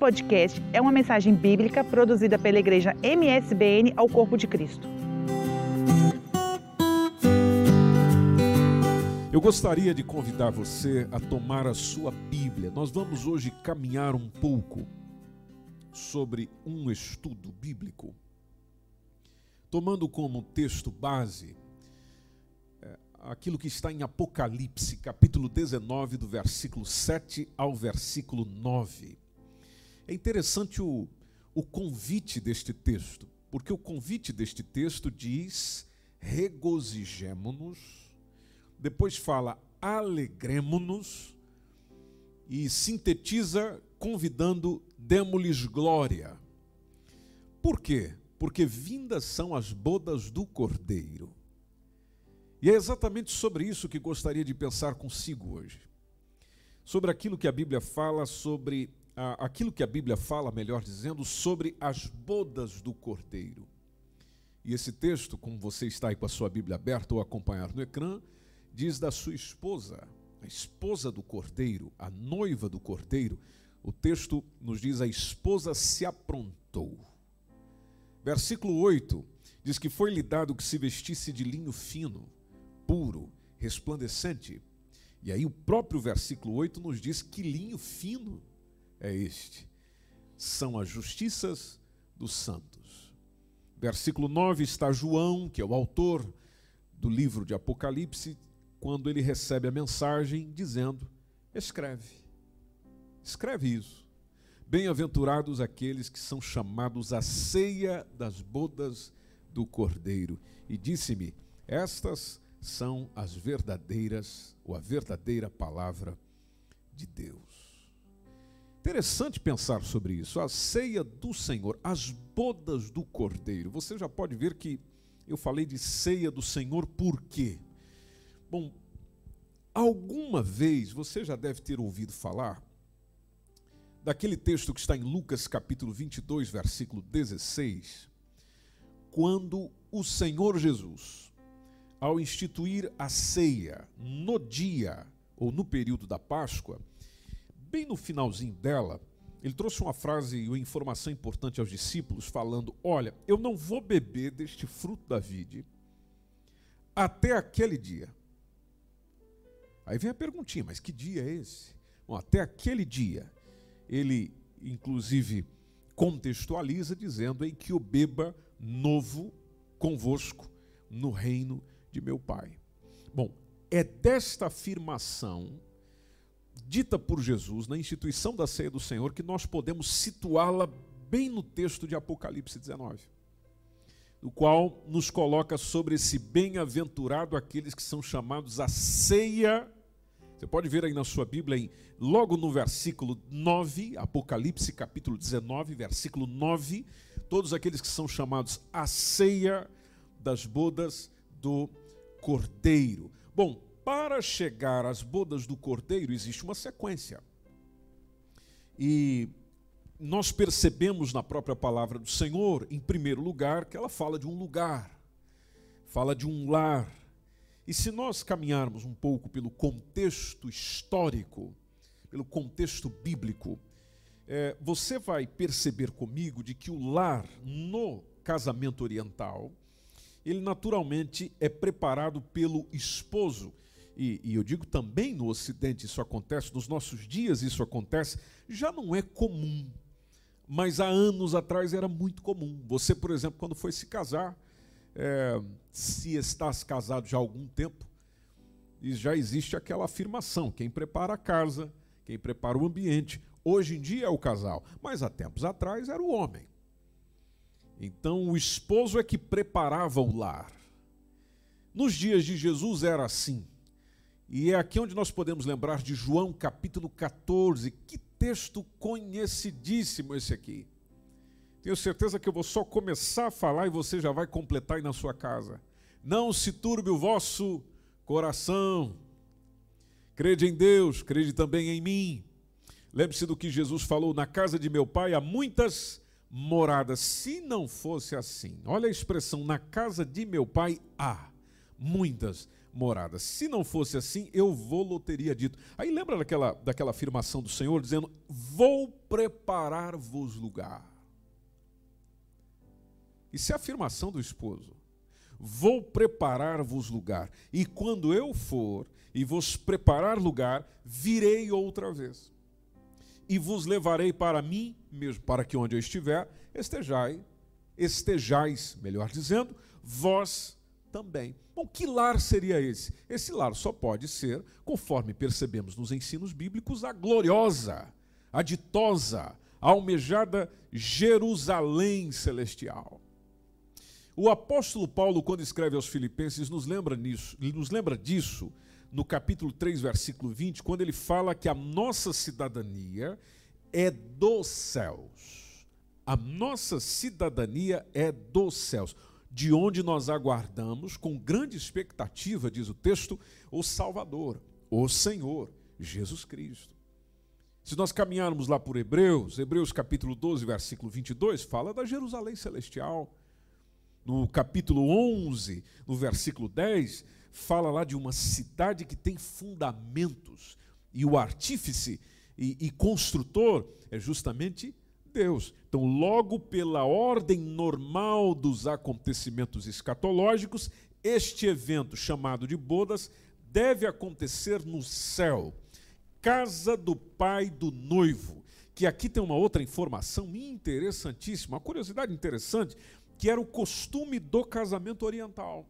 podcast é uma mensagem bíblica produzida pela igreja MSBN ao Corpo de Cristo. Eu gostaria de convidar você a tomar a sua Bíblia. Nós vamos hoje caminhar um pouco sobre um estudo bíblico, tomando como texto base é, aquilo que está em Apocalipse, capítulo 19, do versículo 7 ao versículo 9. É interessante o, o convite deste texto, porque o convite deste texto diz: regozijemo-nos, depois fala alegremo-nos e sintetiza convidando demo-lhes glória. Por quê? Porque vindas são as bodas do Cordeiro. E é exatamente sobre isso que gostaria de pensar consigo hoje. Sobre aquilo que a Bíblia fala sobre aquilo que a Bíblia fala, melhor dizendo, sobre as bodas do Cordeiro. E esse texto, como você está aí com a sua Bíblia aberta ou acompanhar no ecrã, diz da sua esposa, a esposa do Cordeiro, a noiva do Cordeiro. O texto nos diz: a esposa se aprontou. Versículo 8 diz que foi-lhe dado que se vestisse de linho fino, puro, resplandecente. E aí o próprio versículo 8 nos diz que linho fino é este: são as justiças dos santos. Versículo 9 está João, que é o autor do livro de Apocalipse, quando ele recebe a mensagem dizendo: escreve, escreve isso. Bem-aventurados aqueles que são chamados à ceia das bodas do Cordeiro. E disse-me: estas são as verdadeiras, ou a verdadeira palavra de Deus. Interessante pensar sobre isso. A ceia do Senhor, as bodas do Cordeiro. Você já pode ver que eu falei de ceia do Senhor por quê? Bom, alguma vez você já deve ter ouvido falar daquele texto que está em Lucas capítulo 22, versículo 16, quando o Senhor Jesus, ao instituir a ceia no dia ou no período da Páscoa, bem no finalzinho dela, ele trouxe uma frase e uma informação importante aos discípulos, falando: Olha, eu não vou beber deste fruto da vide até aquele dia. Aí vem a perguntinha: mas que dia é esse? Bom, até aquele dia, ele inclusive contextualiza dizendo em que o beba novo convosco no reino de meu Pai. Bom, é desta afirmação dita por Jesus na instituição da ceia do Senhor que nós podemos situá-la bem no texto de Apocalipse 19, o qual nos coloca sobre esse bem-aventurado aqueles que são chamados a ceia. Você pode ver aí na sua Bíblia, em, logo no versículo 9, Apocalipse capítulo 19, versículo 9, todos aqueles que são chamados a ceia das bodas do Cordeiro. Bom, para chegar às bodas do cordeiro existe uma sequência. E nós percebemos na própria palavra do Senhor, em primeiro lugar, que ela fala de um lugar, fala de um lar. E se nós caminharmos um pouco pelo contexto histórico, pelo contexto bíblico, é, você vai perceber comigo de que o lar no casamento oriental, ele naturalmente é preparado pelo esposo e, e, eu digo também no Ocidente isso acontece, nos nossos dias isso acontece, já não é comum. Mas há anos atrás era muito comum. Você, por exemplo, quando foi se casar, é, se estás casado já há algum tempo, já existe aquela afirmação: quem prepara a casa, quem prepara o ambiente. Hoje em dia é o casal, mas há tempos atrás era o homem. Então o esposo é que preparava o lar. Nos dias de Jesus era assim. E é aqui onde nós podemos lembrar de João capítulo 14. Que texto conhecidíssimo esse aqui. Tenho certeza que eu vou só começar a falar e você já vai completar aí na sua casa. Não se turbe o vosso coração. Crede em Deus, crede também em mim. Lembre-se do que Jesus falou: na casa de meu pai há muitas moradas. Se não fosse assim, olha a expressão: na casa de meu pai há muitas morada. Se não fosse assim, eu vou teria dito. Aí lembra daquela, daquela afirmação do Senhor dizendo: Vou preparar-vos lugar. Isso é a afirmação do esposo. Vou preparar-vos lugar. E quando eu for e vos preparar lugar, virei outra vez. E vos levarei para mim mesmo, para que onde eu estiver, estejai, estejais, melhor dizendo, vós também. Bom, que lar seria esse? Esse lar só pode ser, conforme percebemos nos ensinos bíblicos, a gloriosa, a ditosa, a almejada Jerusalém celestial. O apóstolo Paulo, quando escreve aos Filipenses, nos lembra, nisso, nos lembra disso no capítulo 3, versículo 20, quando ele fala que a nossa cidadania é dos céus. A nossa cidadania é dos céus, de onde nós aguardamos com grande expectativa, diz o texto, o Salvador, o Senhor, Jesus Cristo. Se nós caminharmos lá por Hebreus, Hebreus capítulo 12, versículo 22, fala da Jerusalém celestial. No capítulo 11, no versículo 10, fala lá de uma cidade que tem fundamentos, e o artífice e, e construtor é justamente Deus. Então, logo pela ordem normal dos acontecimentos escatológicos, este evento chamado de bodas deve acontecer no céu, casa do pai do noivo. Que aqui tem uma outra informação interessantíssima, uma curiosidade interessante, que era o costume do casamento oriental.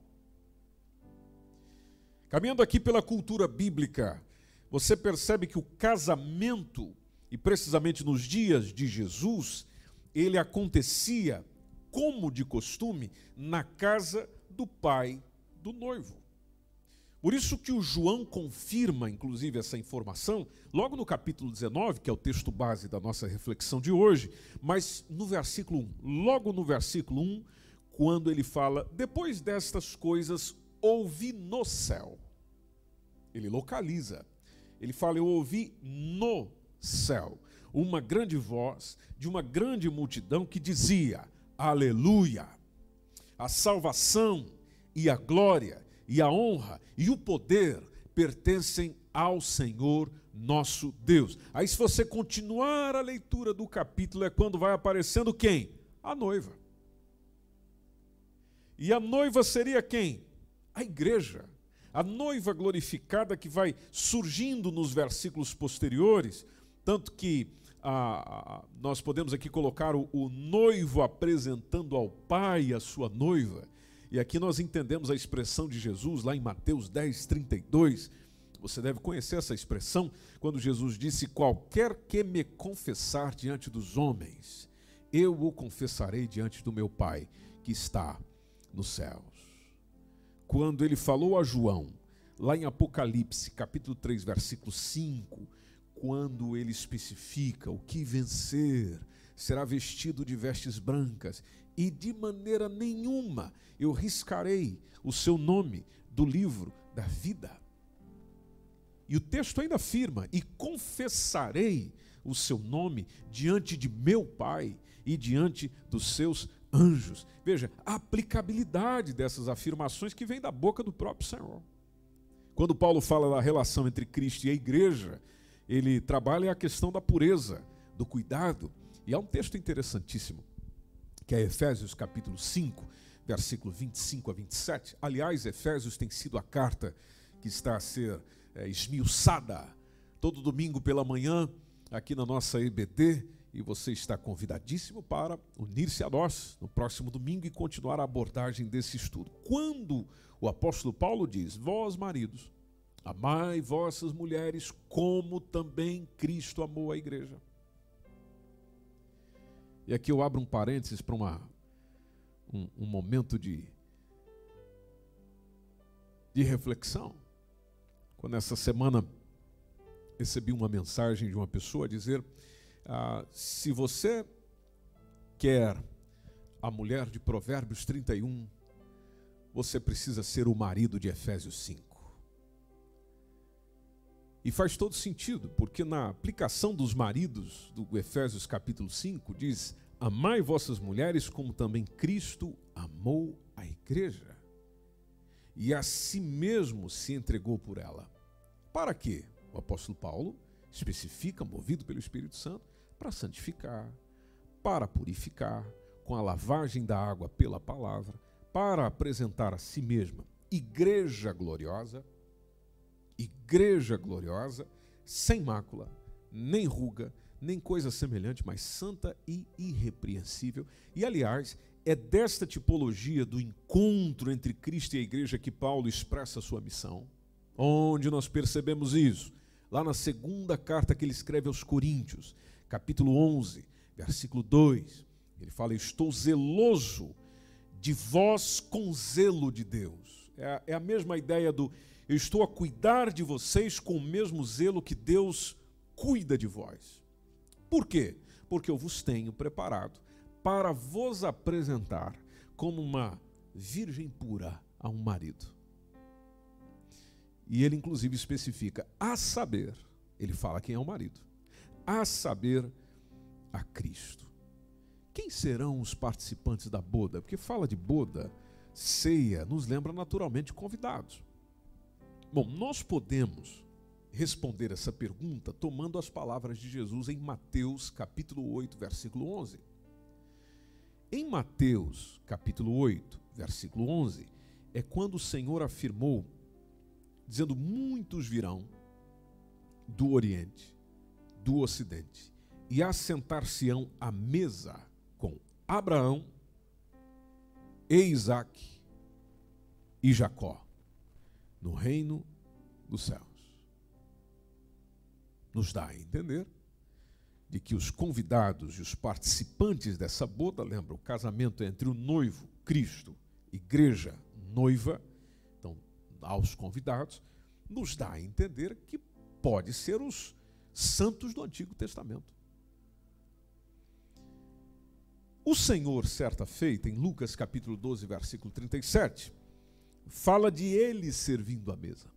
Caminhando aqui pela cultura bíblica, você percebe que o casamento, e precisamente nos dias de Jesus, ele acontecia, como de costume, na casa do pai do noivo. Por isso que o João confirma, inclusive, essa informação, logo no capítulo 19, que é o texto base da nossa reflexão de hoje, mas no versículo 1, logo no versículo 1, quando ele fala, depois destas coisas, ouvi no céu. Ele localiza. Ele fala: Eu ouvi no céu uma grande voz de uma grande multidão que dizia: Aleluia! A salvação e a glória e a honra e o poder pertencem ao Senhor nosso Deus. Aí, se você continuar a leitura do capítulo, é quando vai aparecendo quem? A noiva. E a noiva seria quem? A igreja. A noiva glorificada que vai surgindo nos versículos posteriores, tanto que ah, nós podemos aqui colocar o, o noivo apresentando ao pai a sua noiva. E aqui nós entendemos a expressão de Jesus lá em Mateus 10, 32. Você deve conhecer essa expressão quando Jesus disse: Qualquer que me confessar diante dos homens, eu o confessarei diante do meu Pai que está nos céus. Quando ele falou a João, lá em Apocalipse, capítulo 3, versículo 5, quando ele especifica o que vencer será vestido de vestes brancas, e de maneira nenhuma eu riscarei o seu nome do livro da vida. E o texto ainda afirma: e confessarei o seu nome diante de meu Pai e diante dos seus anjos. Veja, a aplicabilidade dessas afirmações que vem da boca do próprio Senhor. Quando Paulo fala da relação entre Cristo e a igreja, ele trabalha a questão da pureza, do cuidado. E há um texto interessantíssimo, que é Efésios capítulo 5, versículo 25 a 27. Aliás, Efésios tem sido a carta que está a ser é, esmiuçada todo domingo pela manhã aqui na nossa EBD e você está convidadíssimo para unir-se a nós no próximo domingo e continuar a abordagem desse estudo. Quando o apóstolo Paulo diz: Vós, maridos, amai vossas mulheres como também Cristo amou a igreja. E aqui eu abro um parênteses para uma, um, um momento de, de reflexão. Quando essa semana recebi uma mensagem de uma pessoa dizer ah, se você quer a mulher de Provérbios 31, você precisa ser o marido de Efésios 5. E faz todo sentido, porque na aplicação dos maridos do Efésios capítulo 5 diz: Amai vossas mulheres como também Cristo amou a igreja. e a si mesmo se entregou por ela. Para quê? O apóstolo Paulo especifica, movido pelo Espírito Santo, para santificar, para purificar, com a lavagem da água pela palavra, para apresentar a si mesma igreja gloriosa, igreja gloriosa, sem mácula, nem ruga, nem coisa semelhante, mas santa e irrepreensível. E aliás, é desta tipologia do encontro entre Cristo e a igreja que Paulo expressa sua missão. Onde nós percebemos isso? Lá na segunda carta que ele escreve aos Coríntios, capítulo 11, versículo 2. Ele fala: Estou zeloso de vós com zelo de Deus. É a, é mesma ideia do eu estou a cuidar de vocês com o mesmo zelo que Deus cuida de vós. Por quê? Porque eu vos tenho preparado para vos apresentar como uma virgem pura a um marido. E ele, inclusive, especifica, a saber, ele fala quem é o marido, a saber, a Cristo. Quem serão os participantes da boda? Porque fala de boda, ceia, nos lembra naturalmente convidados. Bom, nós podemos responder essa pergunta tomando as palavras de Jesus em Mateus capítulo 8, versículo 11. Em Mateus capítulo 8, versículo 11, é quando o Senhor afirmou, dizendo: Muitos virão do Oriente, do Ocidente, e assentar-se-ão à mesa com Abraão, e Isaac e Jacó, no reino dos céus. Nos dá a entender de que os convidados e os participantes dessa boda, lembra, o casamento entre o noivo, Cristo, igreja, noiva, então, aos convidados, nos dá a entender que pode ser os santos do Antigo Testamento. O Senhor, certa feita, em Lucas capítulo 12, versículo 37, fala de ele servindo a mesa.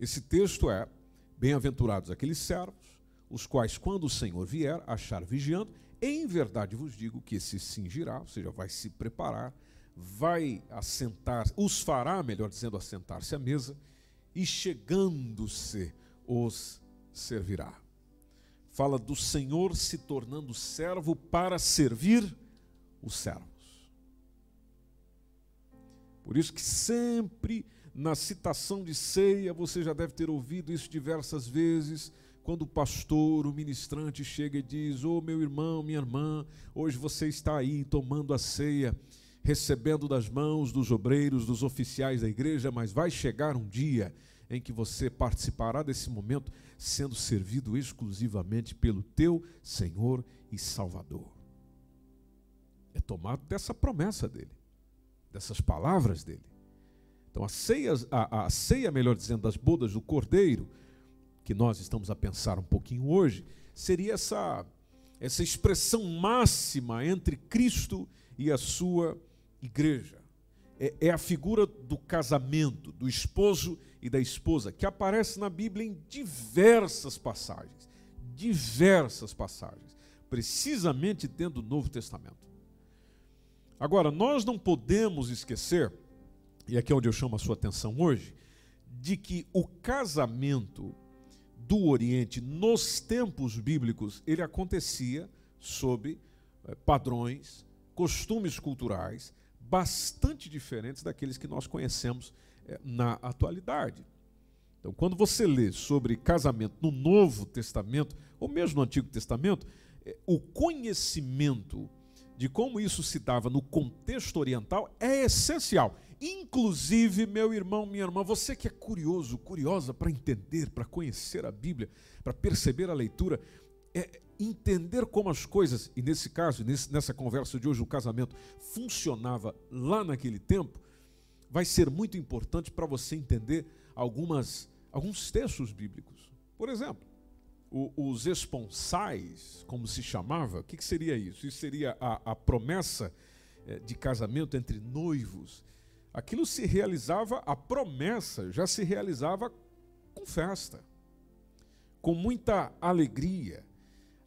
Esse texto é: Bem-aventurados aqueles servos os quais, quando o Senhor vier, achar vigiando, em verdade vos digo que se cingirá, ou seja, vai se preparar, vai assentar, os fará, melhor dizendo, assentar-se à mesa, e chegando-se os servirá. Fala do Senhor se tornando servo para servir os servos. Por isso que sempre na citação de ceia, você já deve ter ouvido isso diversas vezes, quando o pastor, o ministrante chega e diz: Ô oh, meu irmão, minha irmã, hoje você está aí tomando a ceia, recebendo das mãos dos obreiros, dos oficiais da igreja, mas vai chegar um dia em que você participará desse momento sendo servido exclusivamente pelo teu Senhor e Salvador. É tomado dessa promessa dele, dessas palavras dele. Então, a ceia, a, a ceia, melhor dizendo, das bodas do cordeiro que nós estamos a pensar um pouquinho hoje, seria essa, essa expressão máxima entre Cristo e a sua igreja. É, é a figura do casamento, do esposo e da esposa, que aparece na Bíblia em diversas passagens. Diversas passagens. Precisamente dentro do Novo Testamento. Agora, nós não podemos esquecer, e aqui é onde eu chamo a sua atenção hoje, de que o casamento do Oriente nos tempos bíblicos, ele acontecia sob eh, padrões, costumes culturais bastante diferentes daqueles que nós conhecemos eh, na atualidade. Então, quando você lê sobre casamento no Novo Testamento, ou mesmo no Antigo Testamento, eh, o conhecimento de como isso se dava no contexto oriental é essencial. Inclusive, meu irmão, minha irmã, você que é curioso, curiosa para entender, para conhecer a Bíblia, para perceber a leitura, é entender como as coisas, e nesse caso, nessa conversa de hoje, o casamento funcionava lá naquele tempo, vai ser muito importante para você entender algumas, alguns textos bíblicos. Por exemplo, o, os esponsais, como se chamava, o que, que seria isso? Isso seria a, a promessa eh, de casamento entre noivos aquilo se realizava, a promessa já se realizava com festa, com muita alegria.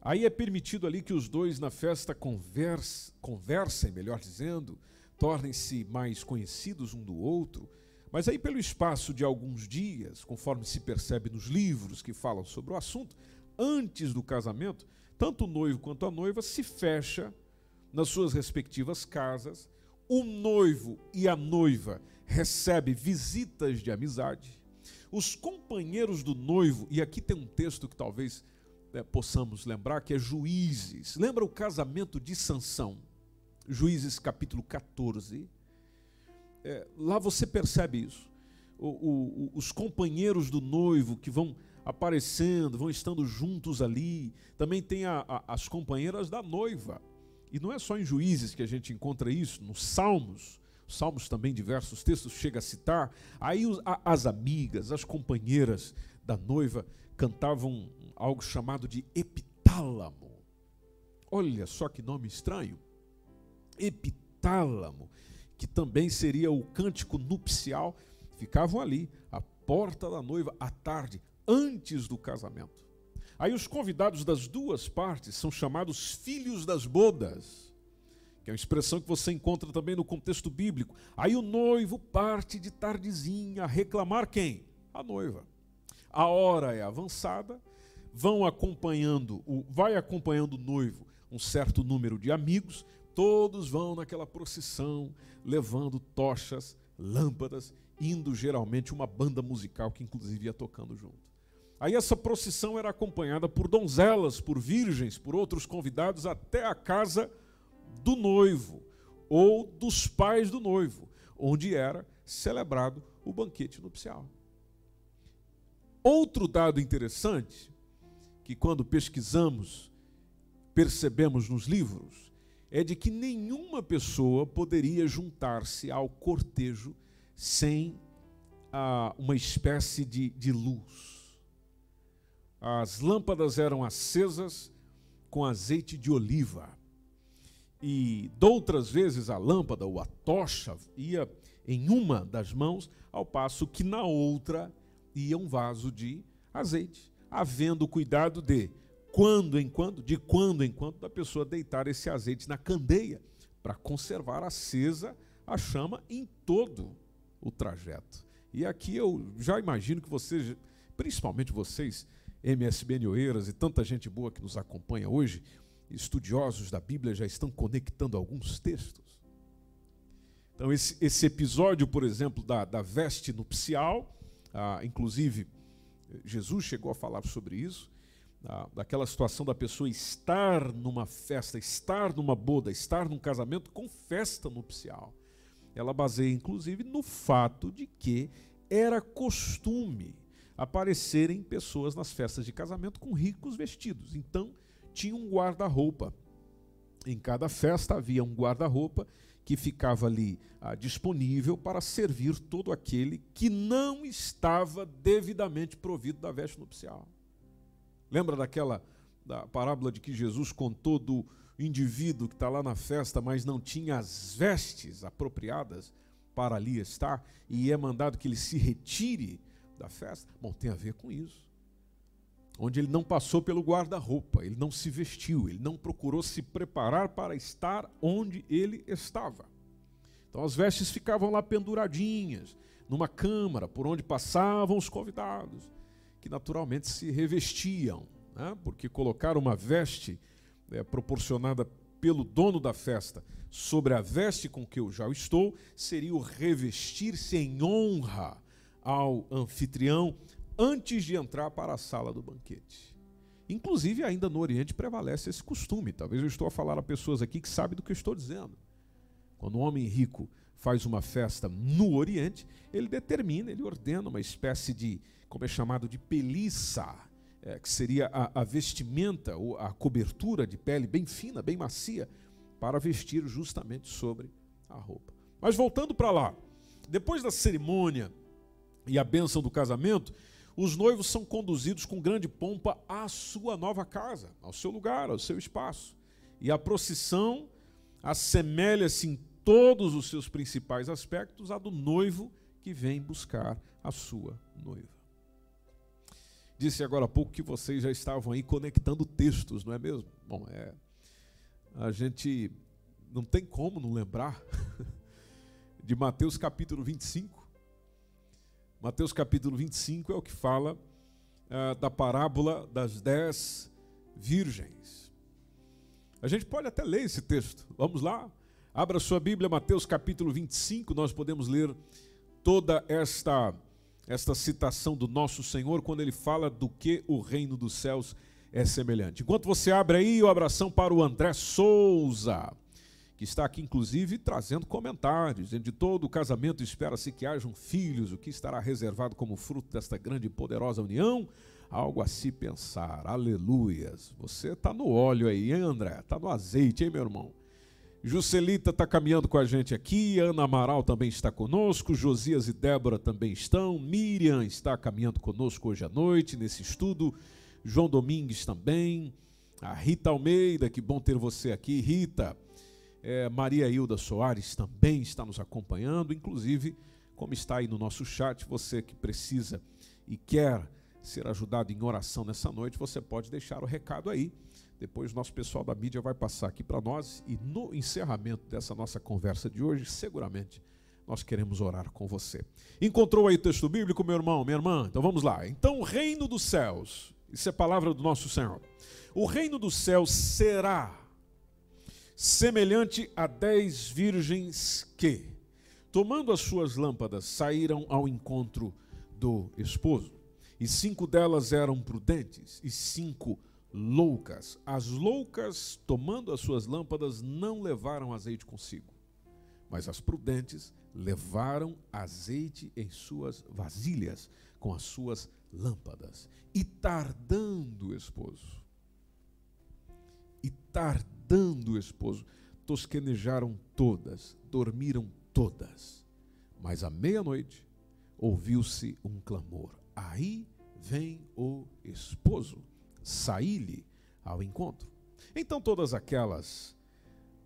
Aí é permitido ali que os dois na festa converse, conversem, melhor dizendo, tornem-se mais conhecidos um do outro, mas aí, pelo espaço de alguns dias, conforme se percebe nos livros que falam sobre o assunto, antes do casamento, tanto o noivo quanto a noiva se fecha nas suas respectivas casas. O noivo e a noiva recebem visitas de amizade. Os companheiros do noivo, e aqui tem um texto que talvez né, possamos lembrar, que é Juízes. Lembra o casamento de Sansão? Juízes capítulo 14. É, lá você percebe isso. O, o, os companheiros do noivo que vão aparecendo, vão estando juntos ali. Também tem a, a, as companheiras da noiva. E não é só em Juízes que a gente encontra isso, nos Salmos. Salmos também, diversos textos, chega a citar. Aí as amigas, as companheiras da noiva cantavam algo chamado de epitálamo. Olha só que nome estranho epitálamo, que também seria o cântico nupcial, ficavam ali, à porta da noiva, à tarde, antes do casamento. Aí os convidados das duas partes são chamados filhos das bodas, que é uma expressão que você encontra também no contexto bíblico. Aí o noivo parte de tardezinha a reclamar quem? A noiva. A hora é avançada, vão acompanhando, o, vai acompanhando o noivo um certo número de amigos, Todos vão naquela procissão, levando tochas, lâmpadas, indo geralmente uma banda musical que inclusive ia tocando junto. Aí essa procissão era acompanhada por donzelas, por virgens, por outros convidados até a casa do noivo ou dos pais do noivo, onde era celebrado o banquete nupcial. Outro dado interessante, que quando pesquisamos, percebemos nos livros, é de que nenhuma pessoa poderia juntar-se ao cortejo sem ah, uma espécie de, de luz. As lâmpadas eram acesas com azeite de oliva. E doutras vezes a lâmpada ou a tocha ia em uma das mãos, ao passo que na outra ia um vaso de azeite, havendo cuidado de quando em quando, de quando em quando, da pessoa deitar esse azeite na candeia para conservar acesa a chama em todo o trajeto. E aqui eu já imagino que vocês, principalmente vocês, MSBN Oeiras e tanta gente boa que nos acompanha hoje, estudiosos da Bíblia já estão conectando alguns textos. Então, esse, esse episódio, por exemplo, da, da veste nupcial, ah, inclusive Jesus chegou a falar sobre isso, daquela situação da pessoa estar numa festa, estar numa boda, estar num casamento com festa nupcial. Ela baseia inclusive no fato de que era costume aparecerem pessoas nas festas de casamento com ricos vestidos. Então, tinha um guarda-roupa. Em cada festa havia um guarda-roupa que ficava ali ah, disponível para servir todo aquele que não estava devidamente provido da veste nupcial. Lembra daquela da parábola de que Jesus contou do indivíduo que está lá na festa, mas não tinha as vestes apropriadas para ali estar, e é mandado que ele se retire da festa? Bom, tem a ver com isso. Onde ele não passou pelo guarda-roupa, ele não se vestiu, ele não procurou se preparar para estar onde ele estava. Então as vestes ficavam lá penduradinhas, numa câmara por onde passavam os convidados que naturalmente se revestiam, né? porque colocar uma veste é, proporcionada pelo dono da festa sobre a veste com que eu já estou seria o revestir-se em honra ao anfitrião antes de entrar para a sala do banquete. Inclusive, ainda no Oriente prevalece esse costume. Talvez eu estou a falar a pessoas aqui que sabem do que eu estou dizendo. Quando um homem rico faz uma festa no Oriente, ele determina, ele ordena uma espécie de como é chamado de peliça, é, que seria a, a vestimenta ou a cobertura de pele bem fina, bem macia, para vestir justamente sobre a roupa. Mas voltando para lá, depois da cerimônia e a bênção do casamento, os noivos são conduzidos com grande pompa à sua nova casa, ao seu lugar, ao seu espaço. E a procissão assemelha-se em todos os seus principais aspectos à do noivo que vem buscar a sua noiva. Disse agora há pouco que vocês já estavam aí conectando textos, não é mesmo? Bom, é, a gente não tem como não lembrar de Mateus capítulo 25. Mateus capítulo 25 é o que fala uh, da parábola das dez virgens. A gente pode até ler esse texto. Vamos lá. Abra sua Bíblia, Mateus capítulo 25, nós podemos ler toda esta esta citação do nosso Senhor quando ele fala do que o reino dos céus é semelhante. Enquanto você abre aí, o abração para o André Souza, que está aqui inclusive trazendo comentários. De todo casamento espera-se que hajam filhos, o que estará reservado como fruto desta grande e poderosa união? Algo a se pensar. Aleluias. Você está no óleo aí, hein, André? Está no azeite, hein, meu irmão? Juscelita está caminhando com a gente aqui, Ana Amaral também está conosco, Josias e Débora também estão, Miriam está caminhando conosco hoje à noite nesse estudo, João Domingues também, a Rita Almeida, que bom ter você aqui, Rita. É, Maria Hilda Soares também está nos acompanhando, inclusive, como está aí no nosso chat, você que precisa e quer ser ajudado em oração nessa noite, você pode deixar o recado aí depois, nosso pessoal da mídia vai passar aqui para nós e no encerramento dessa nossa conversa de hoje, seguramente nós queremos orar com você. Encontrou aí o texto bíblico, meu irmão, minha irmã? Então vamos lá. Então, o reino dos céus, isso é palavra do nosso Senhor. O reino dos céus será semelhante a dez virgens que, tomando as suas lâmpadas, saíram ao encontro do esposo. E cinco delas eram prudentes, e cinco loucas. As loucas, tomando as suas lâmpadas, não levaram azeite consigo, mas as prudentes levaram azeite em suas vasilhas com as suas lâmpadas. E tardando o esposo, e tardando o esposo, tosquenejaram todas, dormiram todas. Mas à meia-noite ouviu-se um clamor: Aí vem o esposo saí-lhe ao encontro. Então todas aquelas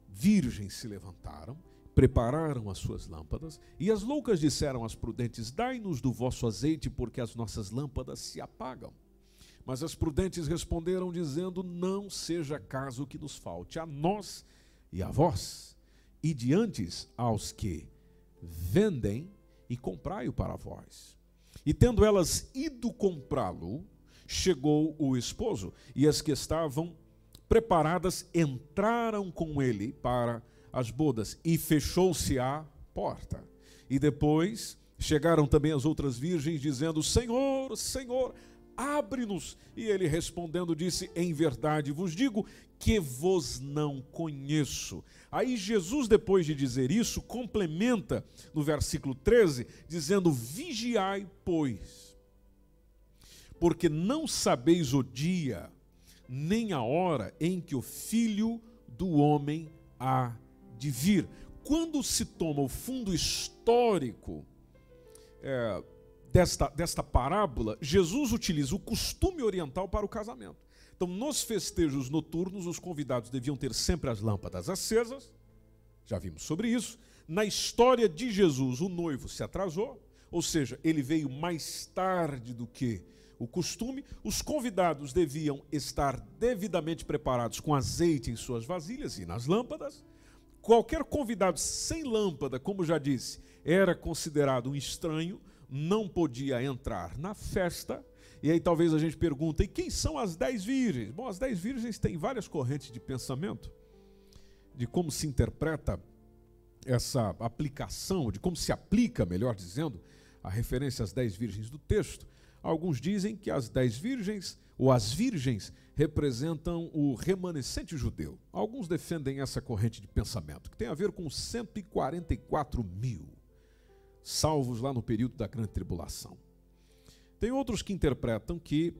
virgens se levantaram, prepararam as suas lâmpadas, e as loucas disseram às prudentes: Dai-nos do vosso azeite, porque as nossas lâmpadas se apagam. Mas as prudentes responderam, dizendo: Não seja caso que nos falte a nós e a vós, e diante aos que vendem, e comprai-o para vós. E tendo elas ido comprá-lo, chegou o esposo, e as que estavam preparadas entraram com ele para as bodas, e fechou-se a porta. E depois chegaram também as outras virgens, dizendo: Senhor, Senhor, abre-nos. E ele respondendo disse: Em verdade vos digo que vos não conheço. Aí Jesus, depois de dizer isso, complementa no versículo 13, dizendo: Vigiai, pois porque não sabeis o dia, nem a hora em que o filho do homem há de vir. Quando se toma o fundo histórico é, desta, desta parábola, Jesus utiliza o costume oriental para o casamento. Então, nos festejos noturnos, os convidados deviam ter sempre as lâmpadas acesas, já vimos sobre isso. Na história de Jesus, o noivo se atrasou, ou seja, ele veio mais tarde do que o costume, os convidados deviam estar devidamente preparados com azeite em suas vasilhas e nas lâmpadas. Qualquer convidado sem lâmpada, como já disse, era considerado um estranho, não podia entrar na festa. E aí talvez a gente pergunte: e quem são as dez virgens? Bom, as dez virgens têm várias correntes de pensamento de como se interpreta essa aplicação, de como se aplica, melhor dizendo, a referência às dez virgens do texto. Alguns dizem que as dez virgens, ou as virgens, representam o remanescente judeu. Alguns defendem essa corrente de pensamento, que tem a ver com 144 mil, salvos lá no período da grande tribulação. Tem outros que interpretam que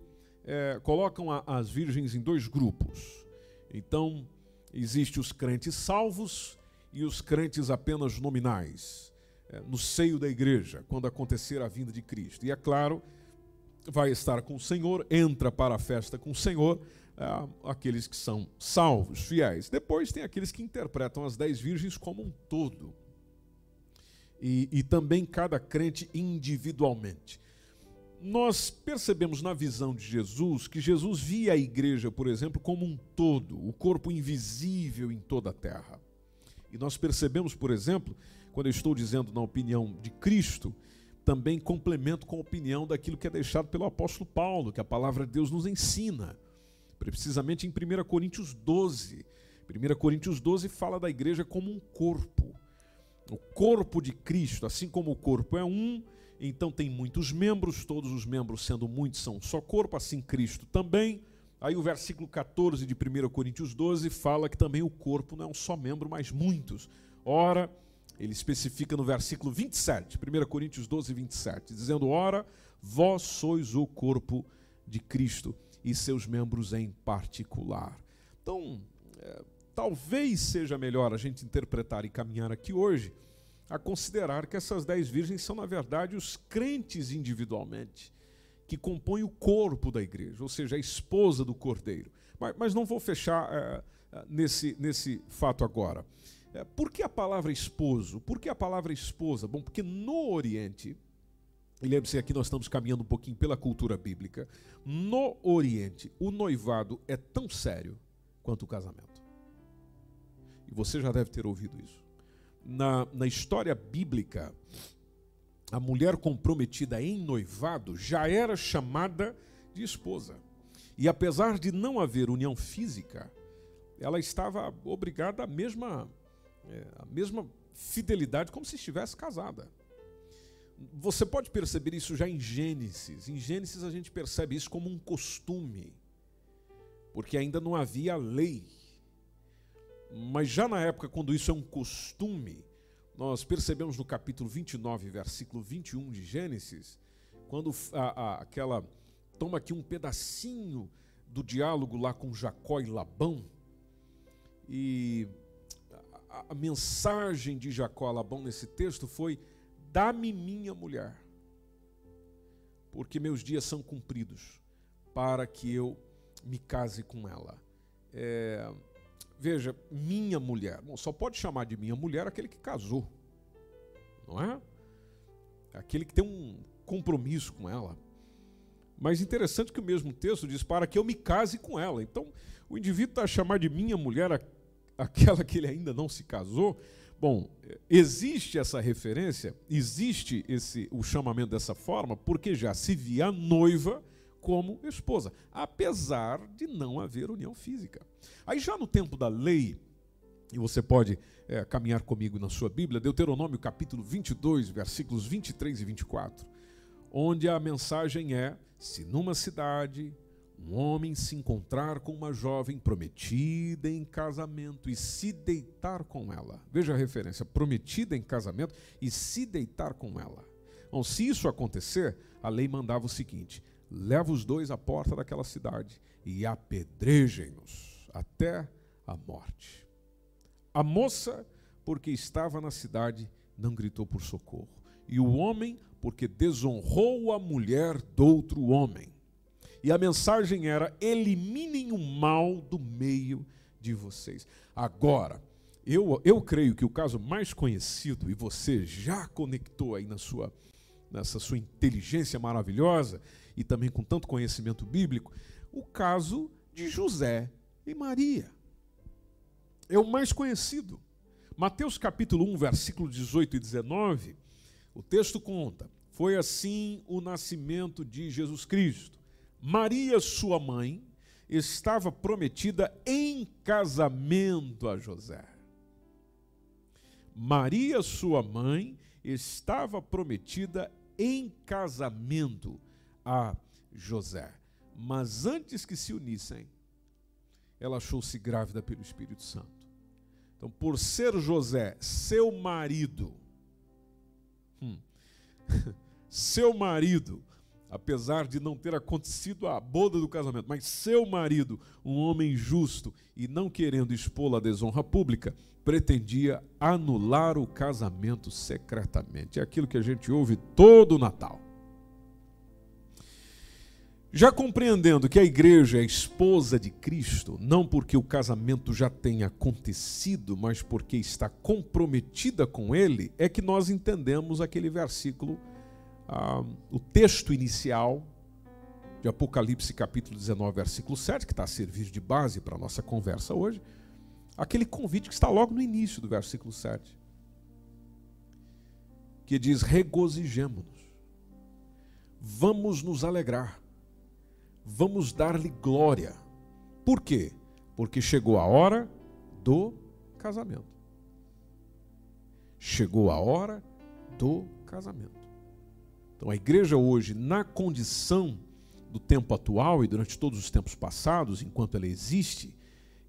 é, colocam a, as virgens em dois grupos. Então, existe os crentes salvos e os crentes apenas nominais, é, no seio da igreja, quando acontecer a vinda de Cristo. E é claro vai estar com o Senhor, entra para a festa com o Senhor, é, aqueles que são salvos, fiéis. Depois tem aqueles que interpretam as dez virgens como um todo. E, e também cada crente individualmente. Nós percebemos na visão de Jesus que Jesus via a igreja, por exemplo, como um todo, o corpo invisível em toda a terra. E nós percebemos, por exemplo, quando eu estou dizendo na opinião de Cristo, também complemento com a opinião daquilo que é deixado pelo apóstolo Paulo, que a palavra de Deus nos ensina. Precisamente em 1 Coríntios 12. 1 Coríntios 12 fala da igreja como um corpo. O corpo de Cristo, assim como o corpo é um, então tem muitos membros, todos os membros sendo muitos são só corpo, assim Cristo também. Aí o versículo 14 de 1 Coríntios 12 fala que também o corpo não é um só membro, mas muitos. Ora, ele especifica no versículo 27, 1 Coríntios 12, 27, dizendo: Ora, vós sois o corpo de Cristo e seus membros em particular. Então, é, talvez seja melhor a gente interpretar e caminhar aqui hoje a considerar que essas dez virgens são, na verdade, os crentes individualmente, que compõem o corpo da igreja, ou seja, a esposa do cordeiro. Mas, mas não vou fechar é, nesse, nesse fato agora. É, por que a palavra esposo? Por que a palavra esposa? Bom, porque no Oriente, e lembre-se aqui nós estamos caminhando um pouquinho pela cultura bíblica, no Oriente o noivado é tão sério quanto o casamento. E você já deve ter ouvido isso na, na história bíblica, a mulher comprometida em noivado já era chamada de esposa. E apesar de não haver união física, ela estava obrigada à mesma, é, à mesma fidelidade como se estivesse casada. Você pode perceber isso já em Gênesis. Em Gênesis a gente percebe isso como um costume, porque ainda não havia lei mas já na época, quando isso é um costume, nós percebemos no capítulo 29, versículo 21 de Gênesis, quando a, a, aquela. Toma aqui um pedacinho do diálogo lá com Jacó e Labão, e a, a mensagem de Jacó a Labão nesse texto foi: Dá-me minha mulher, porque meus dias são cumpridos, para que eu me case com ela. É, Veja, minha mulher. Bom, só pode chamar de minha mulher aquele que casou. Não é? Aquele que tem um compromisso com ela. Mas interessante que o mesmo texto diz para que eu me case com ela. Então, o indivíduo está a chamar de minha mulher aquela que ele ainda não se casou. Bom, existe essa referência, existe esse o chamamento dessa forma, porque já se via noiva como esposa, apesar de não haver união física. Aí já no tempo da lei, e você pode é, caminhar comigo na sua Bíblia, Deuteronômio capítulo 22, versículos 23 e 24, onde a mensagem é: se numa cidade um homem se encontrar com uma jovem prometida em casamento e se deitar com ela. Veja a referência: prometida em casamento e se deitar com ela. Bom, se isso acontecer, a lei mandava o seguinte: leva os dois à porta daquela cidade e apedrejem-nos até a morte. A moça, porque estava na cidade, não gritou por socorro. E o homem, porque desonrou a mulher do outro homem. E a mensagem era: eliminem o mal do meio de vocês. Agora, eu, eu creio que o caso mais conhecido, e você já conectou aí na sua, nessa sua inteligência maravilhosa, e também com tanto conhecimento bíblico, o caso de José e Maria. É o mais conhecido. Mateus capítulo 1, versículo 18 e 19, o texto conta: Foi assim o nascimento de Jesus Cristo. Maria, sua mãe, estava prometida em casamento a José. Maria, sua mãe, estava prometida em casamento a José. Mas antes que se unissem, ela achou-se grávida pelo Espírito Santo. Então, por ser José seu marido, hum, seu marido, apesar de não ter acontecido a boda do casamento, mas seu marido, um homem justo e não querendo expô-la à desonra pública, pretendia anular o casamento secretamente. É aquilo que a gente ouve todo o Natal. Já compreendendo que a igreja é esposa de Cristo, não porque o casamento já tenha acontecido, mas porque está comprometida com ele, é que nós entendemos aquele versículo, ah, o texto inicial de Apocalipse, capítulo 19, versículo 7, que está a servir de base para a nossa conversa hoje, aquele convite que está logo no início do versículo 7. que diz: regozijemo-nos, vamos nos alegrar, vamos dar-lhe glória. Por quê? Porque chegou a hora do casamento. Chegou a hora do casamento. Então a igreja hoje, na condição do tempo atual e durante todos os tempos passados, enquanto ela existe,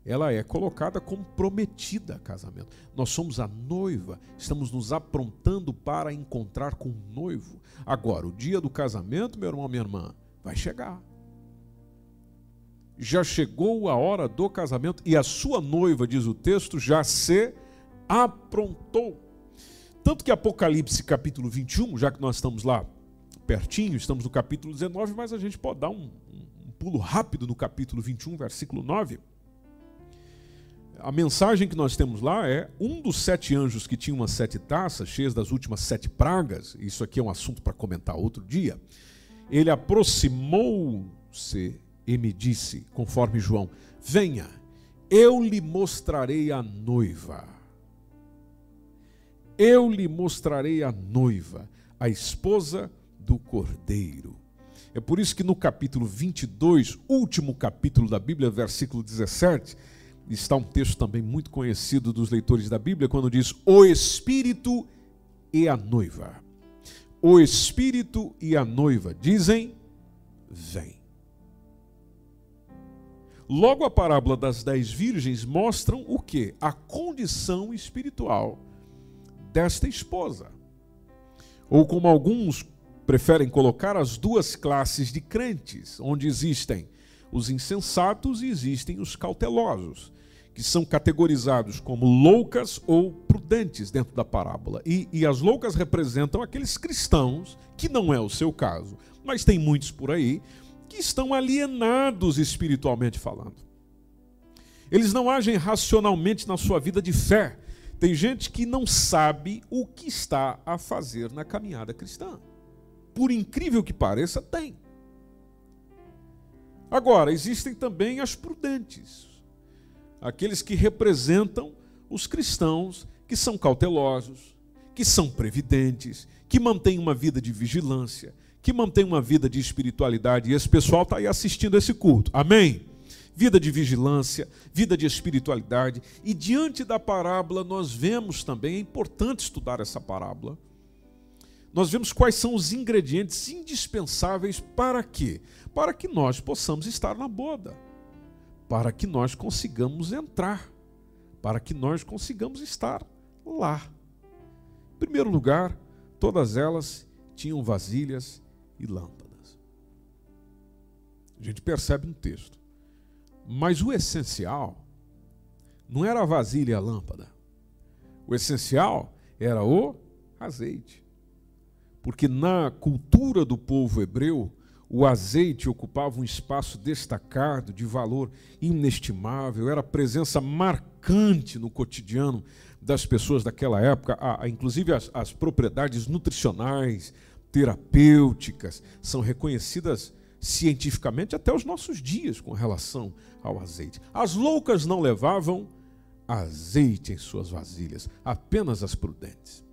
ela é colocada como prometida a casamento. Nós somos a noiva, estamos nos aprontando para encontrar com o noivo. Agora, o dia do casamento, meu irmão, minha irmã, vai chegar. Já chegou a hora do casamento e a sua noiva, diz o texto, já se aprontou. Tanto que Apocalipse capítulo 21, já que nós estamos lá pertinho, estamos no capítulo 19, mas a gente pode dar um, um pulo rápido no capítulo 21, versículo 9. A mensagem que nós temos lá é um dos sete anjos que tinha umas sete taças, cheias das últimas sete pragas, isso aqui é um assunto para comentar outro dia. Ele aproximou-se e me disse, conforme João: Venha, eu lhe mostrarei a noiva. Eu lhe mostrarei a noiva, a esposa do Cordeiro. É por isso que no capítulo 22, último capítulo da Bíblia, versículo 17, está um texto também muito conhecido dos leitores da Bíblia, quando diz: O Espírito e a noiva. O Espírito e a noiva dizem: Vem. Logo, a parábola das dez virgens mostram o que? A condição espiritual desta esposa. Ou como alguns preferem colocar as duas classes de crentes, onde existem os insensatos e existem os cautelosos, que são categorizados como loucas ou prudentes dentro da parábola. E, e as loucas representam aqueles cristãos, que não é o seu caso, mas tem muitos por aí, que estão alienados espiritualmente falando. Eles não agem racionalmente na sua vida de fé. Tem gente que não sabe o que está a fazer na caminhada cristã por incrível que pareça, tem. Agora, existem também as prudentes, aqueles que representam os cristãos que são cautelosos, que são previdentes, que mantêm uma vida de vigilância, que mantêm uma vida de espiritualidade. E esse pessoal está aí assistindo esse culto. Amém? Vida de vigilância, vida de espiritualidade. E diante da parábola, nós vemos também, é importante estudar essa parábola nós vemos quais são os ingredientes indispensáveis para quê? Para que nós possamos estar na boda, para que nós consigamos entrar, para que nós consigamos estar lá. Em primeiro lugar, todas elas tinham vasilhas e lâmpadas. A gente percebe no texto. Mas o essencial não era a vasilha e a lâmpada. O essencial era o azeite porque na cultura do povo hebreu, o azeite ocupava um espaço destacado, de valor inestimável, era presença marcante no cotidiano das pessoas daquela época, inclusive as, as propriedades nutricionais, terapêuticas, são reconhecidas cientificamente até os nossos dias com relação ao azeite. As loucas não levavam azeite em suas vasilhas, apenas as prudentes.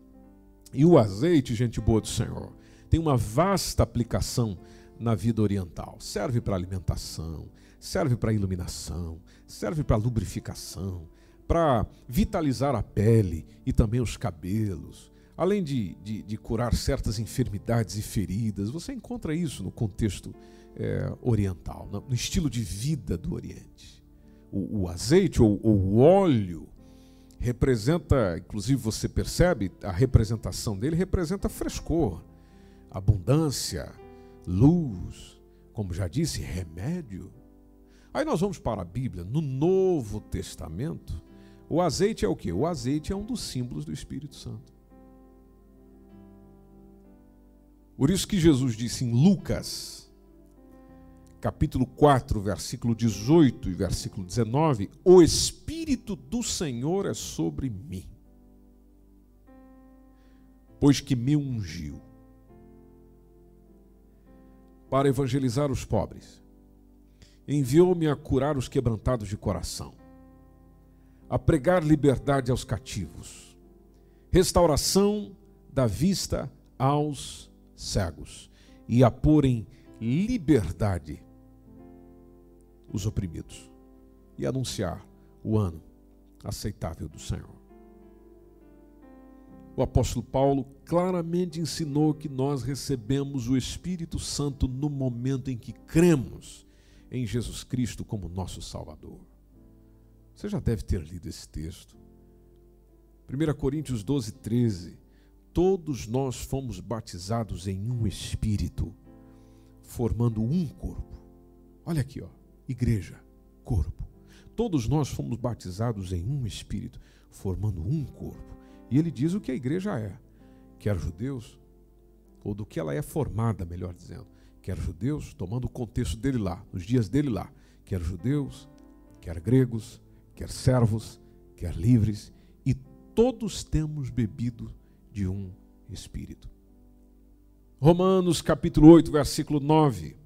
E o azeite, gente boa do Senhor, tem uma vasta aplicação na vida oriental. Serve para alimentação, serve para iluminação, serve para lubrificação, para vitalizar a pele e também os cabelos. Além de, de, de, curar certas enfermidades e feridas, você encontra isso no contexto é, oriental, no, estilo de vida do Oriente. O, o azeite ou, ou o óleo representa, inclusive você percebe, a representação dele representa frescor, abundância, luz, como já disse, remédio. Aí nós vamos para a Bíblia, no Novo Testamento, o azeite é o que? O azeite é um dos símbolos do Espírito Santo. Por isso que Jesus disse em Lucas capítulo 4, versículo 18 e versículo 19: O Espírito do Senhor é sobre mim, pois que me ungiu para evangelizar os pobres, enviou-me a curar os quebrantados de coração, a pregar liberdade aos cativos, restauração da vista aos cegos e a pôr em liberdade os oprimidos e anunciar o ano aceitável do Senhor. O apóstolo Paulo claramente ensinou que nós recebemos o Espírito Santo no momento em que cremos em Jesus Cristo como nosso Salvador. Você já deve ter lido esse texto. 1 Coríntios 12, 13. Todos nós fomos batizados em um Espírito, formando um corpo. Olha aqui, ó, igreja, corpo. Todos nós fomos batizados em um Espírito, formando um corpo. E ele diz o que a igreja é, quer judeus, ou do que ela é formada, melhor dizendo, quer judeus, tomando o contexto dele lá, nos dias dele lá, quer judeus, quer gregos, quer servos, quer livres, e todos temos bebido de um espírito. Romanos capítulo 8, versículo 9,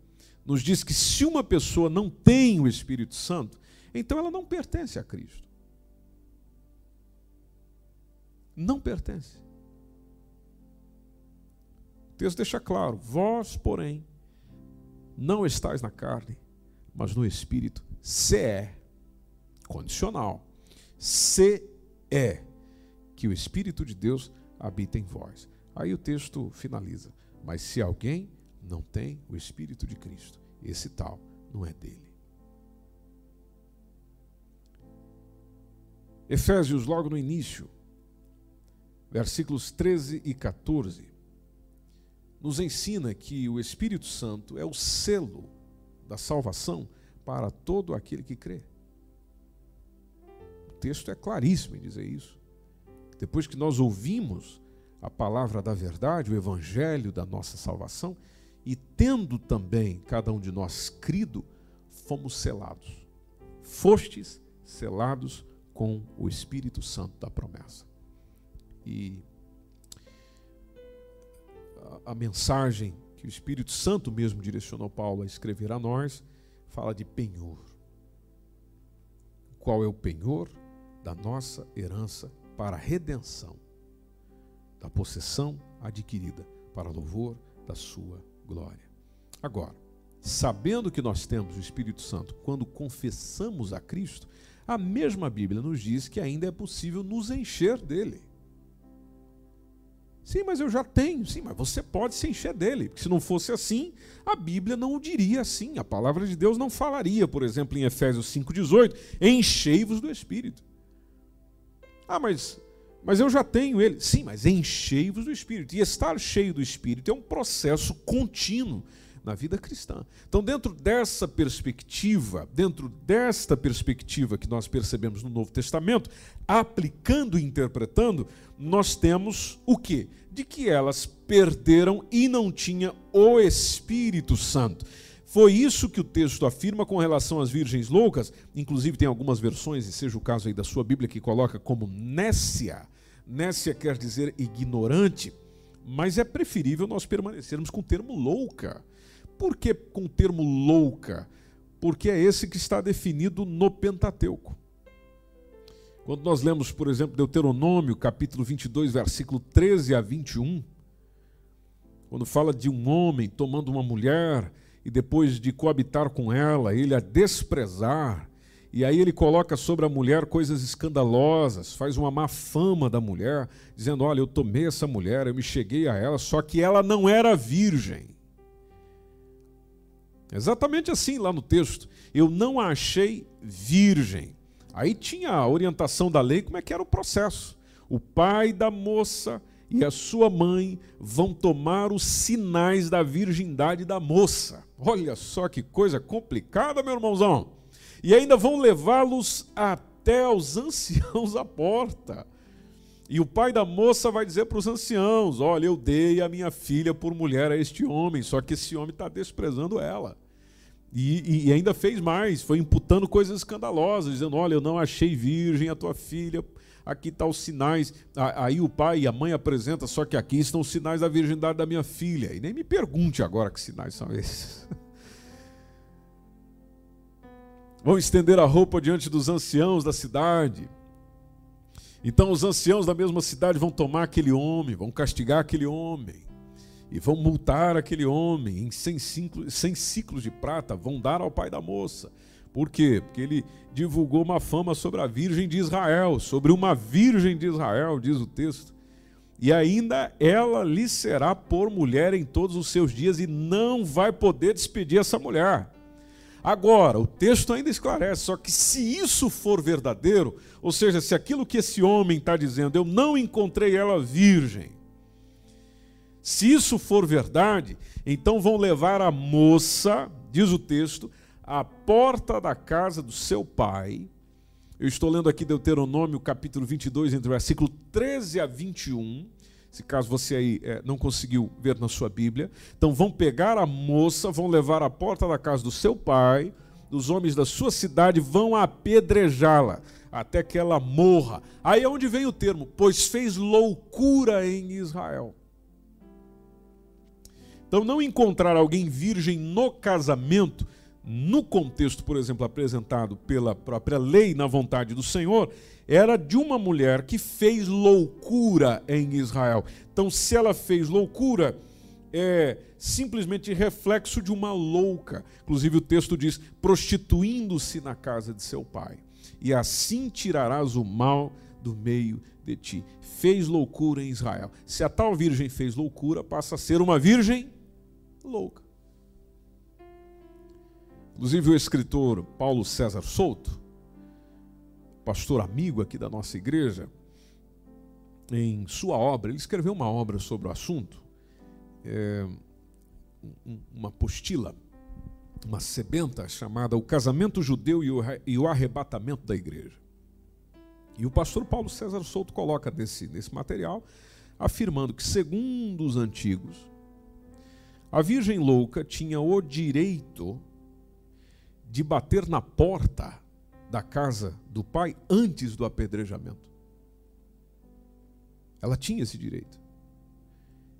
nos diz que se uma pessoa não tem o Espírito Santo, então ela não pertence a Cristo não pertence. O texto deixa claro: vós, porém, não estáis na carne, mas no espírito. Se é condicional. Se é que o espírito de Deus habita em vós. Aí o texto finaliza: mas se alguém não tem o espírito de Cristo, esse tal não é dele. Efésios, logo no início, versículos 13 e 14, nos ensina que o Espírito Santo é o selo da salvação para todo aquele que crê. O texto é claríssimo em dizer isso. Depois que nós ouvimos a palavra da verdade, o evangelho da nossa salvação, e tendo também cada um de nós crido, fomos selados. Fostes selados com o Espírito Santo da promessa. E a, mensagem que o Espírito Santo mesmo direcionou Paulo a escrever a nós fala de penhor. Qual é o penhor da nossa herança para a redenção, da possessão adquirida para louvor da sua glória. Agora, sabendo que nós temos o Espírito Santo quando confessamos a Cristo, a mesma Bíblia nos diz que ainda é possível nos encher dele. Sim, mas eu já tenho. Sim, mas você pode se encher dele. Porque se não fosse assim, a Bíblia não o diria assim. A palavra de Deus não falaria, por exemplo, em Efésios 5,18: enchei-vos do Espírito. Ah, mas, mas eu já tenho ele. Sim, mas enchei-vos do Espírito. E estar cheio do Espírito é um processo contínuo na vida cristã. Então, dentro dessa perspectiva, dentro desta perspectiva que nós percebemos no Novo Testamento, aplicando e interpretando, nós temos o que? De que elas perderam e não tinha o Espírito Santo. Foi isso que o texto afirma com relação às virgens loucas. Inclusive, tem algumas versões, e seja o caso aí da sua Bíblia, que coloca como nécia. Nécia quer dizer ignorante, mas é preferível nós permanecermos com o termo louca. Por que com o termo louca? Porque é esse que está definido no Pentateuco. Quando nós lemos, por exemplo, Deuteronômio, capítulo 22, versículo 13 a 21, quando fala de um homem tomando uma mulher e depois de coabitar com ela, ele a desprezar, e aí ele coloca sobre a mulher coisas escandalosas, faz uma má fama da mulher, dizendo: Olha, eu tomei essa mulher, eu me cheguei a ela, só que ela não era virgem. Exatamente assim lá no texto. Eu não a achei virgem. Aí tinha a orientação da lei, como é que era o processo. O pai da moça e a sua mãe vão tomar os sinais da virgindade da moça. Olha só que coisa complicada, meu irmãozão. E ainda vão levá-los até os anciãos à porta. E o pai da moça vai dizer para os anciãos: Olha, eu dei a minha filha por mulher a este homem, só que esse homem está desprezando ela. E, e, ainda fez mais, foi imputando coisas escandalosas, dizendo: Olha, eu não achei virgem a tua filha, aqui estão tá os sinais. Aí o pai e a mãe apresentam, só que aqui estão os sinais da virgindade da minha filha. E nem me pergunte agora que sinais são esses. Vão estender a roupa diante dos anciãos da cidade. Então os anciãos da mesma cidade vão tomar aquele homem, vão castigar aquele homem, e vão multar aquele homem em 100 ciclos, 100 ciclos de prata, vão dar ao pai da moça. Por quê? Porque ele divulgou uma fama sobre a Virgem de Israel, sobre uma Virgem de Israel, diz o texto. E ainda ela lhe será por mulher em todos os seus dias e não vai poder despedir essa mulher. Agora, o texto ainda esclarece, só que se isso for verdadeiro, ou seja, se aquilo que esse homem está dizendo, eu não encontrei ela virgem, se isso for verdade, então vão levar a moça, diz o texto, à porta da casa do seu pai. Eu estou lendo aqui Deuteronômio capítulo 22, entre o versículo 13 a 21 se caso você aí é, não conseguiu ver na sua Bíblia. Então vão pegar a moça, vão levar à porta da casa do seu pai, os homens da sua cidade vão apedrejá-la até que ela morra. Aí é onde vem o termo, pois fez loucura em Israel. Então não encontrar alguém virgem no casamento, no contexto, por exemplo, apresentado pela própria lei na vontade do Senhor, era de uma mulher que fez loucura em Israel. Então, se ela fez loucura, é simplesmente reflexo de uma louca. Inclusive, o texto diz: prostituindo-se na casa de seu pai. E assim tirarás o mal do meio de ti. Fez loucura em Israel. Se a tal virgem fez loucura, passa a ser uma virgem louca. Inclusive, o escritor Paulo César Souto, pastor amigo aqui da nossa igreja, em sua obra, ele escreveu uma obra sobre o assunto, é, uma apostila, uma sebenta chamada O Casamento Judeu e o Arrebatamento da Igreja. E o pastor Paulo César Souto coloca nesse, nesse material, afirmando que, segundo os antigos, a Virgem Louca tinha o direito de bater na porta da casa do pai antes do apedrejamento. Ela tinha esse direito.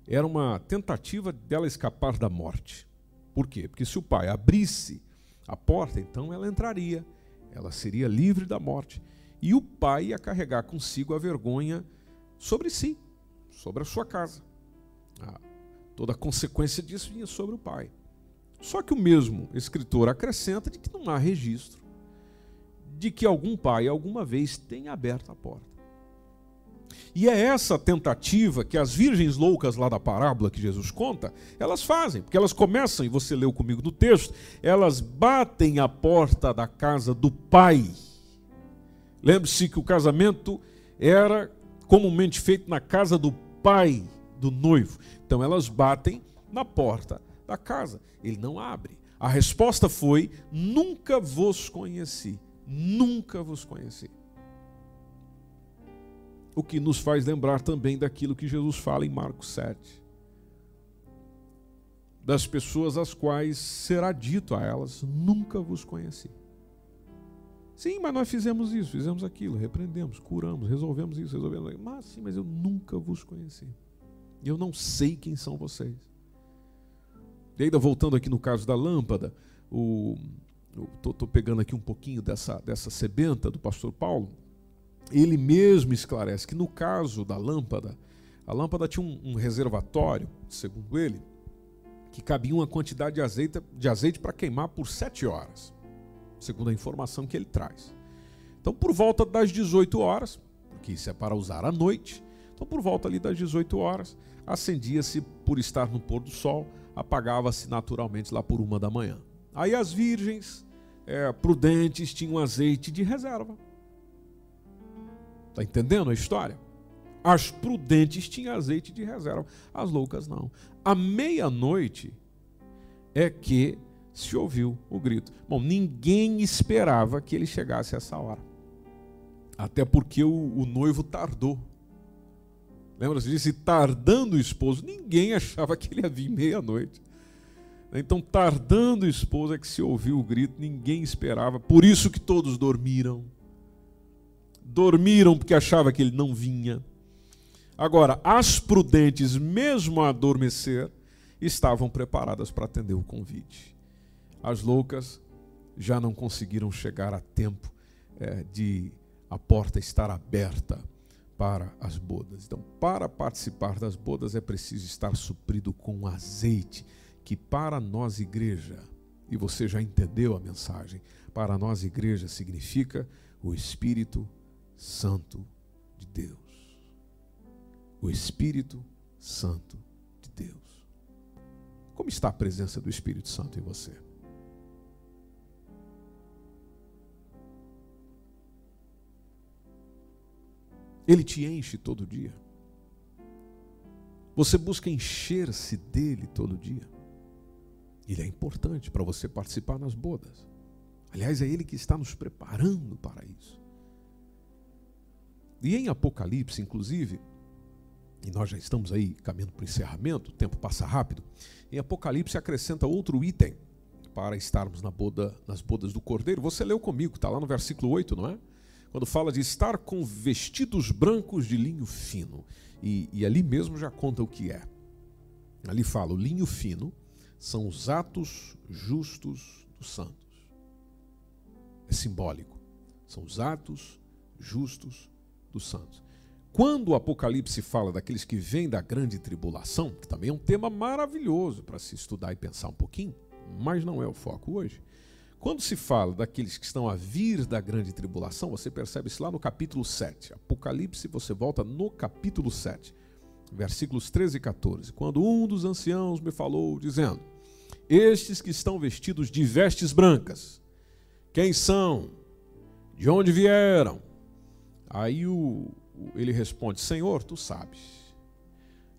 Era uma tentativa dela escapar da morte. Por quê? Porque se o pai abrisse a porta, então ela entraria, ela seria livre da morte. E o pai ia carregar consigo a vergonha sobre si, sobre a sua casa. Ah, toda a consequência disso vinha sobre o pai. Só que o mesmo escritor acrescenta de que não há registro de que algum pai alguma vez tenha aberto a porta. E é essa tentativa que as virgens loucas lá da parábola que Jesus conta, elas fazem, porque elas começam, e você leu comigo no texto, elas batem a porta da casa do pai. Lembre-se que o casamento era comumente feito na casa do pai do noivo. Então elas batem na porta da casa. Ele não abre. A resposta foi: Nunca vos conheci nunca vos conheci. O que nos faz lembrar também daquilo que Jesus fala em Marcos 7. Das pessoas às quais será dito a elas: Nunca vos conheci. Sim, mas nós fizemos isso, fizemos aquilo, repreendemos, curamos, resolvemos isso, resolvemos aquilo. Mas sim, mas eu nunca vos conheci. Eu não sei quem são vocês. E ainda voltando aqui no caso da lâmpada, o, estou pegando aqui um pouquinho dessa, dessa sebenta do pastor Paulo, ele mesmo esclarece que no caso da lâmpada, a lâmpada tinha um, um reservatório, segundo ele, que cabia uma quantidade de azeite, de azeite para queimar por sete horas, segundo a informação que ele traz. Então, por volta das 18 horas, porque isso é para usar à noite, então por volta ali das 18 horas, acendia-se por estar no pôr do sol, apagava-se naturalmente lá por uma da manhã. Aí as virgens é, prudentes tinham azeite de reserva. Está entendendo a história? As prudentes tinham azeite de reserva, as loucas não. À meia-noite é que se ouviu o grito. Bom, ninguém esperava que ele chegasse a essa hora. Até porque o, o noivo tardou. Lembra-se disse tardando o esposo. Ninguém achava que ele ia vir meia-noite. Então, tardando o esposo, é que se ouviu o grito, ninguém esperava, por isso que todos dormiram. Dormiram porque achava que ele não vinha. Agora, as prudentes, mesmo a adormecer, estavam preparadas para atender o convite. As loucas já não conseguiram chegar a tempo é, de a porta estar aberta para as bodas. Então, para participar das bodas é preciso estar suprido com azeite, que para nós, igreja, e você já entendeu a mensagem, para nós, igreja, significa o Espírito Santo de Deus. O Espírito Santo de Deus. Como está a presença do Espírito Santo em você? Ele te enche todo dia. Você busca encher-se dele todo dia. Ele é importante para você participar nas bodas. Aliás, é ele que está nos preparando para isso. E em Apocalipse, inclusive, e nós já estamos aí caminhando para o encerramento, o tempo passa rápido. Em Apocalipse acrescenta outro item para estarmos na boda, nas bodas do Cordeiro. Você leu comigo, está lá no versículo 8, não é? Quando fala de estar com vestidos brancos de linho fino. E, e ali mesmo já conta o que é. Ali fala: o linho fino são os atos justos dos santos. É simbólico. São os atos justos dos santos. Quando o Apocalipse fala daqueles que vêm da grande tribulação, que também é um tema maravilhoso para se estudar e pensar um pouquinho, mas não é o foco hoje. Quando se fala daqueles que estão a vir da grande tribulação, você percebe isso lá no capítulo 7. Apocalipse, você volta no capítulo 7, versículos 13 e 14. Quando um dos anciãos me falou, dizendo: Estes que estão vestidos de vestes brancas, quem são? De onde vieram? Aí o, ele responde: Senhor, tu sabes.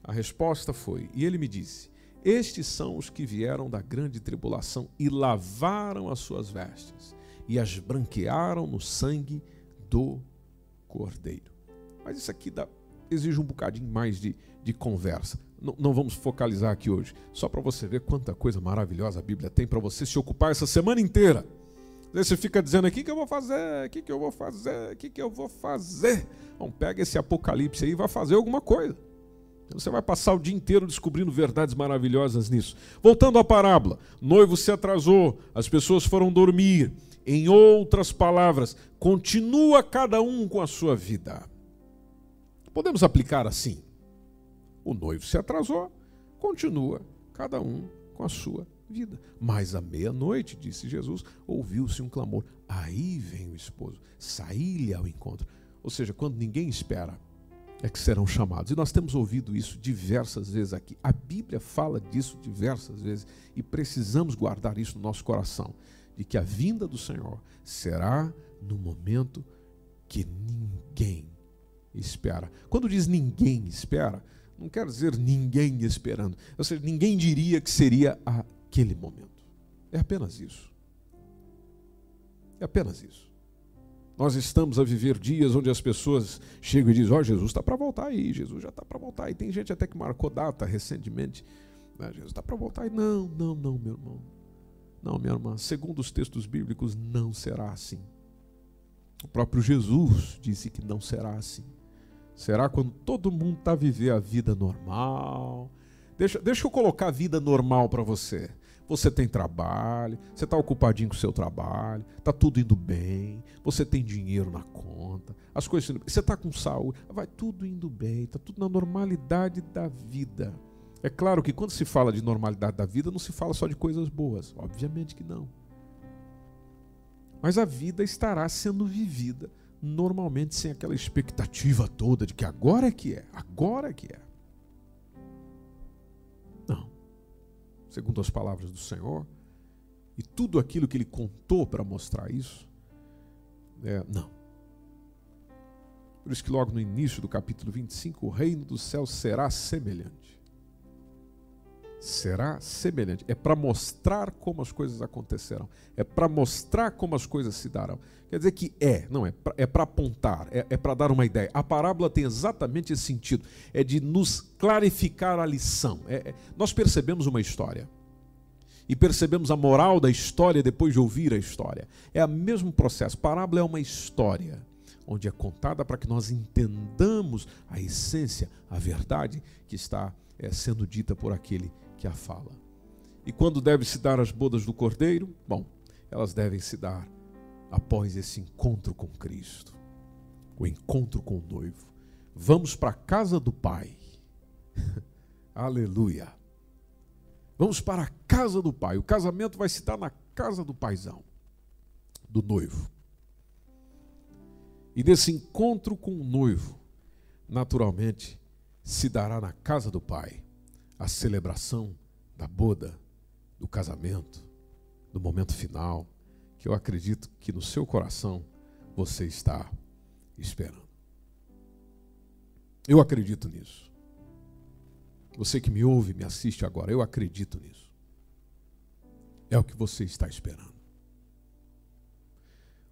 A resposta foi: E ele me disse: estes são os que vieram da grande tribulação e lavaram as suas vestes e as branquearam no sangue do Cordeiro. Mas isso aqui dá, exige um bocadinho mais de, de conversa. Não, não vamos focalizar aqui hoje, só para você ver quanta coisa maravilhosa a Bíblia tem para você se ocupar essa semana inteira. Você fica dizendo aqui que eu vou fazer, o que, que eu vou fazer, o que, que eu vou fazer. Bom, pega esse apocalipse aí e vai fazer alguma coisa. Você vai passar o dia inteiro descobrindo verdades maravilhosas nisso. Voltando à parábola: noivo se atrasou, as pessoas foram dormir. Em outras palavras, continua cada um com a sua vida. Podemos aplicar assim: o noivo se atrasou, continua cada um com a sua vida. Mas à meia-noite, disse Jesus, ouviu-se um clamor: aí vem o esposo, saí-lhe ao encontro. Ou seja, quando ninguém espera, é que serão chamados. E nós temos ouvido isso diversas vezes aqui. A Bíblia fala disso diversas vezes e precisamos guardar isso no nosso coração, de que a vinda do Senhor será no momento que ninguém espera. Quando diz ninguém espera, não quer dizer ninguém esperando. Ou seja, ninguém diria que seria aquele momento. É apenas isso. É apenas isso. Nós estamos a viver dias onde as pessoas chegam e dizem: Ó, oh, Jesus está para voltar aí, Jesus já está para voltar aí. Tem gente até que marcou data recentemente. Né? Jesus está para voltar aí. Não, não, não, meu irmão. Não, minha irmã. Segundo os textos bíblicos, não será assim. O próprio Jesus disse que não será assim. Será quando todo mundo está a viver a vida normal. Deixa, deixa eu colocar a vida normal para você você tem trabalho, você está ocupadinho com o seu trabalho, está tudo indo bem, você tem dinheiro na conta, as coisas você está com saúde, vai tudo indo bem, está tudo na normalidade da vida. É claro que quando se fala de normalidade da vida, não se fala só de coisas boas, obviamente que não. Mas a vida estará sendo vivida normalmente sem aquela expectativa toda de que agora é que é, agora é que é. Segundo as palavras do Senhor, e tudo aquilo que ele contou para mostrar isso, é, não. Por isso que logo no início do capítulo 25, o reino dos céus será semelhante será semelhante. É para mostrar como as coisas acontecerão. É para mostrar como as coisas se darão. Quer dizer que é, não é, é para apontar, é, é para dar uma ideia. A parábola tem exatamente esse sentido. É de nos clarificar a lição. É, é, nós percebemos uma história. E percebemos a moral da história depois de ouvir a história. É o mesmo processo. Parábola é uma história onde é contada para que nós entendamos a essência, a verdade que está é, sendo dita por aquele que a fala. E quando deve se dar as bodas do cordeiro? Bom, elas devem se dar após esse encontro com Cristo, o encontro com o noivo. Vamos para a casa do Pai. Aleluia. Vamos para a casa do Pai. O casamento vai se dar na casa do paizão, do noivo. E desse encontro com o noivo, naturalmente, se dará na casa do Pai a celebração da boda, do casamento, do momento final, que eu acredito que no seu coração você está esperando. Eu acredito nisso. Você que me ouve, me assiste agora, eu acredito nisso. É o que você está esperando.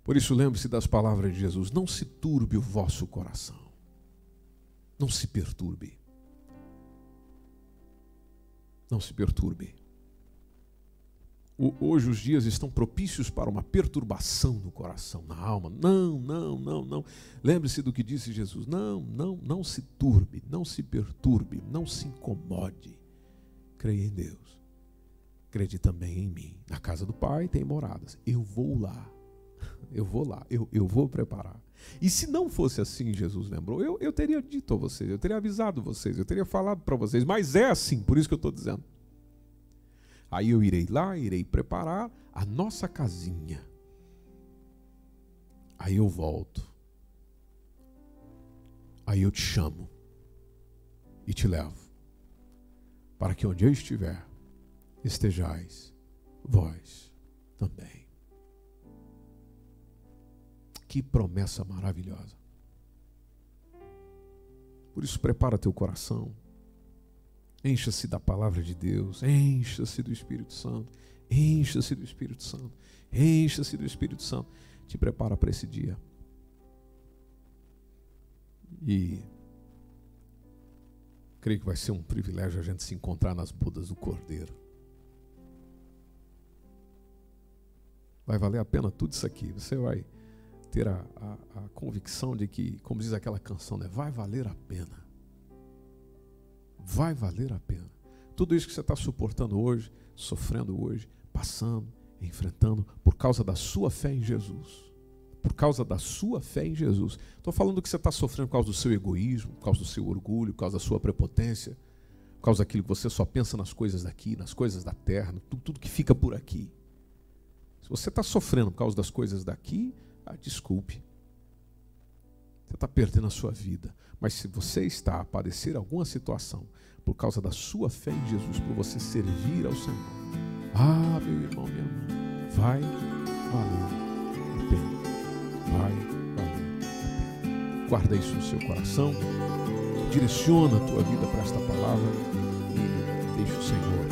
Por isso, lembre-se das palavras de Jesus: não se turbe o vosso coração, não se perturbe. Não se perturbe. Hoje os dias estão propícios para uma perturbação no coração, na alma. Não, não, não, não. Lembre-se do que disse Jesus. Não, não, não se turbe, não se perturbe, não se incomode. Creia em Deus. Crede também em mim. Na casa do Pai tem moradas. Eu vou lá. Eu vou lá. Eu, eu vou preparar. E se não fosse assim, Jesus lembrou, eu, eu teria dito a vocês, eu teria avisado vocês, eu teria falado para vocês. Mas é assim, por isso que eu estou dizendo. Aí eu irei lá, irei preparar a nossa casinha. Aí eu volto. Aí eu te chamo e te levo, para que onde eu estiver, estejais vós também. Que promessa maravilhosa. Por isso, prepara teu coração Encha-se da palavra de Deus, encha-se do Espírito Santo, encha-se do Espírito Santo, encha-se do Espírito Santo. Te prepara para esse dia. E creio que vai ser um privilégio a gente se encontrar nas bodas do Cordeiro. Vai valer a pena tudo isso aqui. Você vai ter a, a, a convicção de que, como diz aquela canção, né? vai valer a pena vai valer a pena. Tudo isso que você está suportando hoje, sofrendo hoje, passando, enfrentando, por causa da sua fé em Jesus. Por causa da sua fé em Jesus. Estou falando que você está sofrendo por causa do seu egoísmo, por causa do seu orgulho, por causa da sua prepotência, por causa daquilo que você só pensa nas coisas daqui, nas coisas da terra, tudo, tudo que fica por aqui. Se você está sofrendo por causa das coisas daqui, ah, desculpe. Você está perdendo a sua vida. Mas se você está a padecer alguma situação por causa da sua fé em Jesus, por você servir ao Senhor, ah, meu irmão, minha irmã, vai valer a pena. Vai valer a pena. Guarda isso no seu coração. Direciona a tua vida para esta palavra e deixa o Senhor